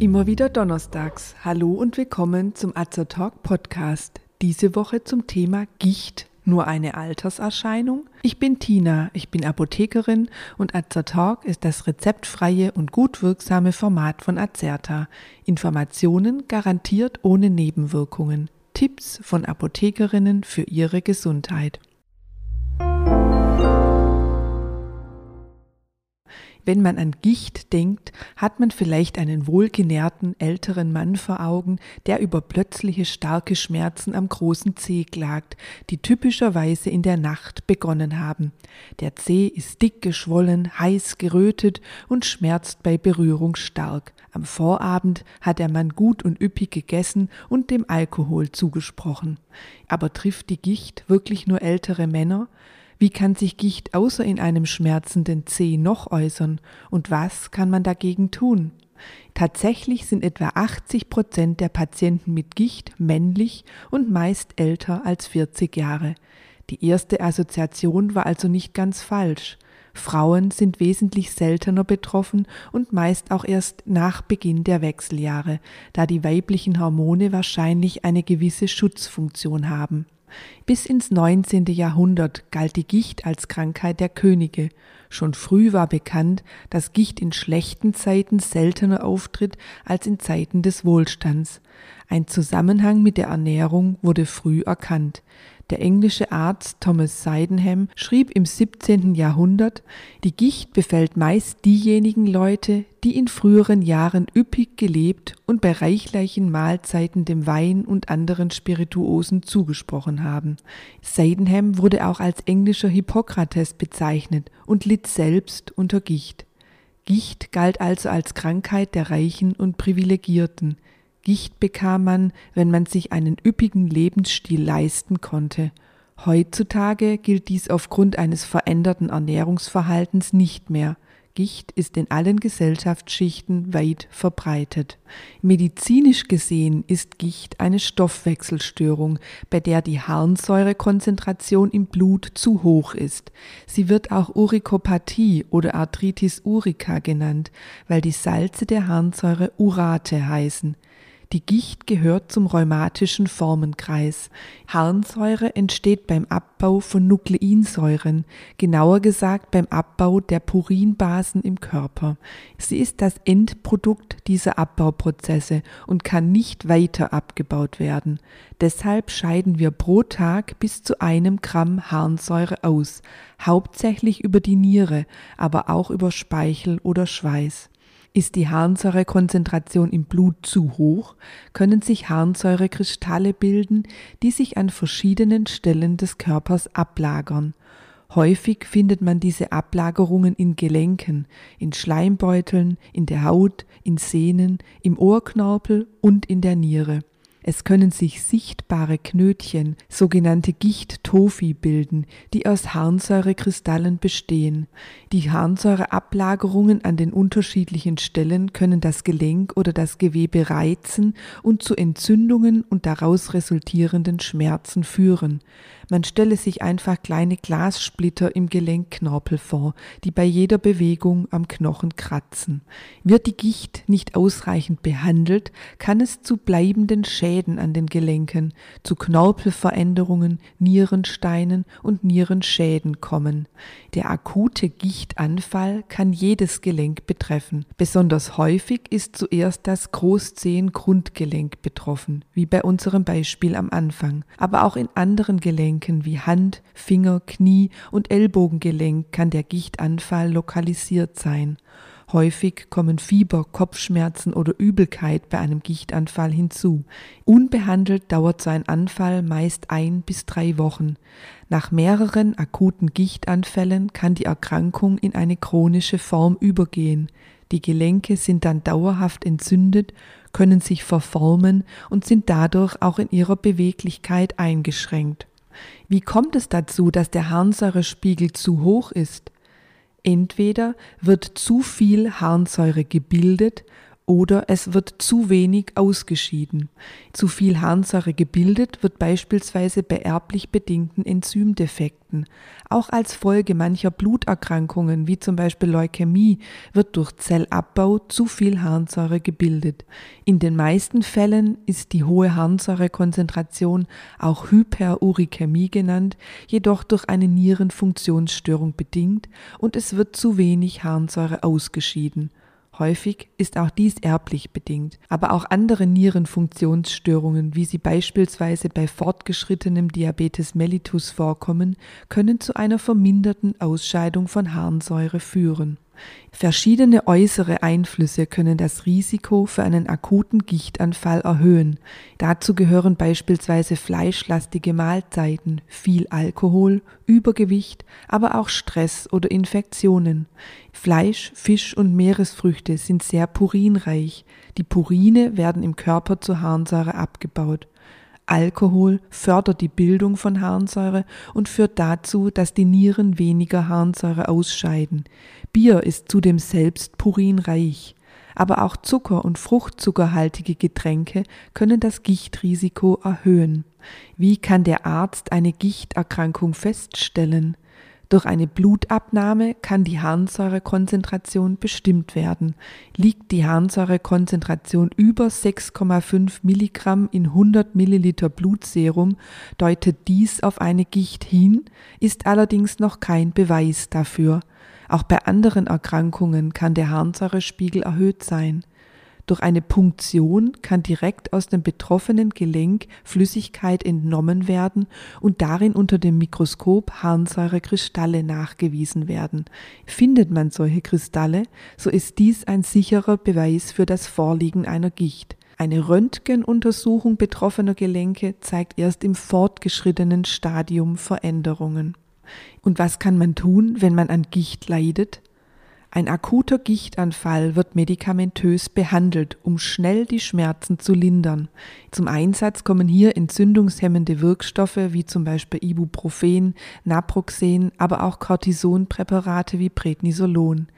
Immer wieder donnerstags. Hallo und willkommen zum Azer Talk Podcast. Diese Woche zum Thema Gicht. Nur eine Alterserscheinung? Ich bin Tina, ich bin Apothekerin und Azer Talk ist das rezeptfreie und gut wirksame Format von Azerta. Informationen garantiert ohne Nebenwirkungen. Tipps von Apothekerinnen für ihre Gesundheit. Wenn man an Gicht denkt, hat man vielleicht einen wohlgenährten älteren Mann vor Augen, der über plötzliche starke Schmerzen am großen Zeh klagt, die typischerweise in der Nacht begonnen haben. Der Zeh ist dick geschwollen, heiß gerötet und schmerzt bei Berührung stark. Am Vorabend hat der Mann gut und üppig gegessen und dem Alkohol zugesprochen. Aber trifft die Gicht wirklich nur ältere Männer? Wie kann sich Gicht außer in einem schmerzenden Zeh noch äußern und was kann man dagegen tun? Tatsächlich sind etwa 80 Prozent der Patienten mit Gicht männlich und meist älter als 40 Jahre. Die erste Assoziation war also nicht ganz falsch. Frauen sind wesentlich seltener betroffen und meist auch erst nach Beginn der Wechseljahre, da die weiblichen Hormone wahrscheinlich eine gewisse Schutzfunktion haben. Bis ins 19. Jahrhundert galt die Gicht als Krankheit der Könige. Schon früh war bekannt, dass Gicht in schlechten Zeiten seltener auftritt als in Zeiten des Wohlstands. Ein Zusammenhang mit der Ernährung wurde früh erkannt. Der englische Arzt Thomas Sydenham schrieb im 17. Jahrhundert, die Gicht befällt meist diejenigen Leute, die in früheren Jahren üppig gelebt und bei reichlichen Mahlzeiten dem Wein und anderen Spirituosen zugesprochen haben. Sydenham wurde auch als englischer Hippokrates bezeichnet und litt selbst unter Gicht. Gicht galt also als Krankheit der Reichen und Privilegierten. Gicht bekam man, wenn man sich einen üppigen Lebensstil leisten konnte. Heutzutage gilt dies aufgrund eines veränderten Ernährungsverhaltens nicht mehr. Gicht ist in allen Gesellschaftsschichten weit verbreitet. Medizinisch gesehen ist Gicht eine Stoffwechselstörung, bei der die Harnsäurekonzentration im Blut zu hoch ist. Sie wird auch Urikopathie oder Arthritis urica genannt, weil die Salze der Harnsäure Urate heißen. Die Gicht gehört zum rheumatischen Formenkreis. Harnsäure entsteht beim Abbau von Nukleinsäuren, genauer gesagt beim Abbau der Purinbasen im Körper. Sie ist das Endprodukt dieser Abbauprozesse und kann nicht weiter abgebaut werden. Deshalb scheiden wir pro Tag bis zu einem Gramm Harnsäure aus, hauptsächlich über die Niere, aber auch über Speichel oder Schweiß. Ist die Harnsäurekonzentration im Blut zu hoch, können sich Harnsäurekristalle bilden, die sich an verschiedenen Stellen des Körpers ablagern. Häufig findet man diese Ablagerungen in Gelenken, in Schleimbeuteln, in der Haut, in Sehnen, im Ohrknorpel und in der Niere. Es können sich sichtbare Knötchen, sogenannte Gicht-Tophi bilden, die aus Harnsäurekristallen bestehen. Die Harnsäureablagerungen an den unterschiedlichen Stellen können das Gelenk oder das Gewebe reizen und zu Entzündungen und daraus resultierenden Schmerzen führen. Man stelle sich einfach kleine Glassplitter im Gelenkknorpel vor, die bei jeder Bewegung am Knochen kratzen. Wird die Gicht nicht ausreichend behandelt, kann es zu bleibenden Schäden an den Gelenken, zu Knorpelveränderungen, Nierensteinen und Nierenschäden kommen. Der akute Gichtanfall kann jedes Gelenk betreffen. Besonders häufig ist zuerst das Großzehengrundgelenk betroffen, wie bei unserem Beispiel am Anfang, aber auch in anderen Gelenken Gelenken wie Hand, Finger, Knie und Ellbogengelenk kann der Gichtanfall lokalisiert sein. Häufig kommen Fieber, Kopfschmerzen oder Übelkeit bei einem Gichtanfall hinzu. Unbehandelt dauert so ein Anfall meist ein bis drei Wochen. Nach mehreren akuten Gichtanfällen kann die Erkrankung in eine chronische Form übergehen. Die Gelenke sind dann dauerhaft entzündet, können sich verformen und sind dadurch auch in ihrer Beweglichkeit eingeschränkt. Wie kommt es dazu, dass der Harnsäurespiegel zu hoch ist? Entweder wird zu viel Harnsäure gebildet oder es wird zu wenig ausgeschieden. Zu viel Harnsäure gebildet wird beispielsweise bei erblich bedingten Enzymdefekten. Auch als Folge mancher Bluterkrankungen, wie zum Beispiel Leukämie, wird durch Zellabbau zu viel Harnsäure gebildet. In den meisten Fällen ist die hohe Harnsäurekonzentration auch Hyperurikämie genannt, jedoch durch eine Nierenfunktionsstörung bedingt und es wird zu wenig Harnsäure ausgeschieden. Häufig ist auch dies erblich bedingt, aber auch andere Nierenfunktionsstörungen, wie sie beispielsweise bei fortgeschrittenem Diabetes mellitus vorkommen, können zu einer verminderten Ausscheidung von Harnsäure führen. Verschiedene äußere Einflüsse können das Risiko für einen akuten Gichtanfall erhöhen. Dazu gehören beispielsweise fleischlastige Mahlzeiten, viel Alkohol, Übergewicht, aber auch Stress oder Infektionen. Fleisch, Fisch und Meeresfrüchte sind sehr purinreich. Die Purine werden im Körper zur Harnsäure abgebaut. Alkohol fördert die Bildung von Harnsäure und führt dazu, dass die Nieren weniger Harnsäure ausscheiden. Bier ist zudem selbst purinreich. Aber auch Zucker und fruchtzuckerhaltige Getränke können das Gichtrisiko erhöhen. Wie kann der Arzt eine Gichterkrankung feststellen? Durch eine Blutabnahme kann die Harnsäurekonzentration bestimmt werden. Liegt die Harnsäurekonzentration über 6,5 Milligramm in 100 Milliliter Blutserum, deutet dies auf eine Gicht hin, ist allerdings noch kein Beweis dafür. Auch bei anderen Erkrankungen kann der Harnsäurespiegel erhöht sein. Durch eine Punktion kann direkt aus dem betroffenen Gelenk Flüssigkeit entnommen werden und darin unter dem Mikroskop Harnsäurekristalle nachgewiesen werden. Findet man solche Kristalle, so ist dies ein sicherer Beweis für das Vorliegen einer Gicht. Eine Röntgenuntersuchung betroffener Gelenke zeigt erst im fortgeschrittenen Stadium Veränderungen. Und was kann man tun, wenn man an Gicht leidet? Ein akuter Gichtanfall wird medikamentös behandelt, um schnell die Schmerzen zu lindern. Zum Einsatz kommen hier entzündungshemmende Wirkstoffe wie zum Beispiel Ibuprofen, Naproxen, aber auch Cortisonpräparate wie Prednisolon.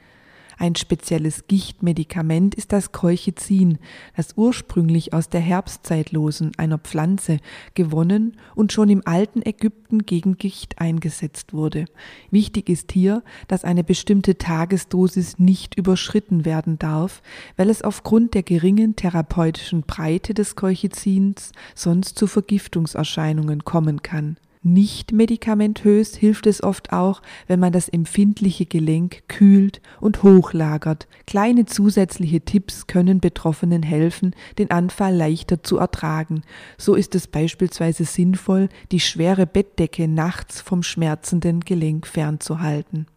Ein spezielles Gichtmedikament ist das Colchicin, das ursprünglich aus der Herbstzeitlosen, einer Pflanze, gewonnen und schon im alten Ägypten gegen Gicht eingesetzt wurde. Wichtig ist hier, dass eine bestimmte Tagesdosis nicht überschritten werden darf, weil es aufgrund der geringen therapeutischen Breite des Colchicins sonst zu Vergiftungserscheinungen kommen kann. Nicht medikamentös hilft es oft auch, wenn man das empfindliche Gelenk kühlt und hochlagert. Kleine zusätzliche Tipps können Betroffenen helfen, den Anfall leichter zu ertragen. So ist es beispielsweise sinnvoll, die schwere Bettdecke nachts vom schmerzenden Gelenk fernzuhalten.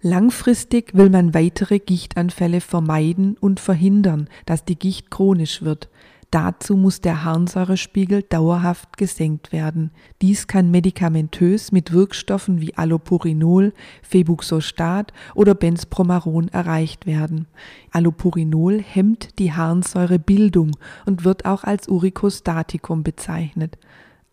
Langfristig will man weitere Gichtanfälle vermeiden und verhindern, dass die Gicht chronisch wird. Dazu muss der Harnsäurespiegel dauerhaft gesenkt werden. Dies kann medikamentös mit Wirkstoffen wie Allopurinol, Febuxostat oder Benzpromaron erreicht werden. Allopurinol hemmt die Harnsäurebildung und wird auch als Uricostatikum bezeichnet.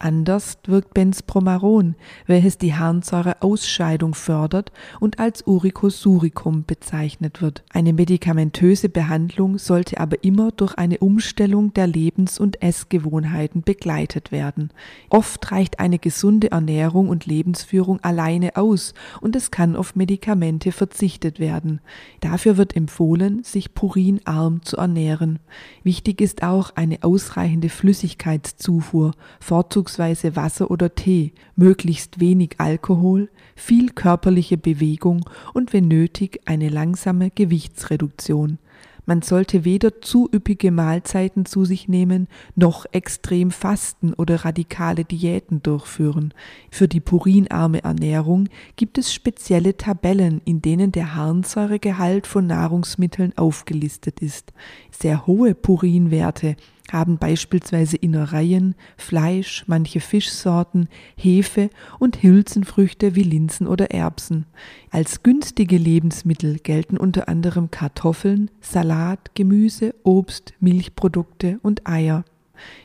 Anders wirkt Benzpromaron, welches die Harnsäureausscheidung fördert und als Uricosuricum bezeichnet wird. Eine medikamentöse Behandlung sollte aber immer durch eine Umstellung der Lebens- und Essgewohnheiten begleitet werden. Oft reicht eine gesunde Ernährung und Lebensführung alleine aus und es kann auf Medikamente verzichtet werden. Dafür wird empfohlen, sich purinarm zu ernähren. Wichtig ist auch eine ausreichende Flüssigkeitszufuhr, vorzugsweise vorzugsweise Wasser oder Tee, möglichst wenig Alkohol, viel körperliche Bewegung und wenn nötig eine langsame Gewichtsreduktion. Man sollte weder zu üppige Mahlzeiten zu sich nehmen, noch extrem fasten oder radikale Diäten durchführen. Für die purinarme Ernährung gibt es spezielle Tabellen, in denen der Harnsäuregehalt von Nahrungsmitteln aufgelistet ist. Sehr hohe Purinwerte haben beispielsweise Innereien, Fleisch, manche Fischsorten, Hefe und Hülsenfrüchte wie Linsen oder Erbsen. Als günstige Lebensmittel gelten unter anderem Kartoffeln, Salat, Gemüse, Obst, Milchprodukte und Eier.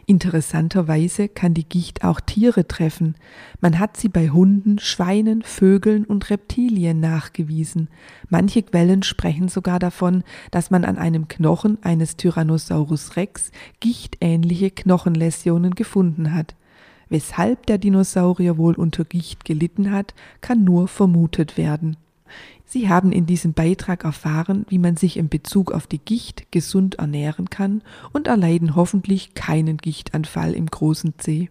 Interessanterweise kann die Gicht auch Tiere treffen. Man hat sie bei Hunden, Schweinen, Vögeln und Reptilien nachgewiesen. Manche Quellen sprechen sogar davon, dass man an einem Knochen eines Tyrannosaurus rex gichtähnliche Knochenläsionen gefunden hat. Weshalb der Dinosaurier wohl unter Gicht gelitten hat, kann nur vermutet werden. Sie haben in diesem Beitrag erfahren, wie man sich in Bezug auf die Gicht gesund ernähren kann und erleiden hoffentlich keinen Gichtanfall im großen C.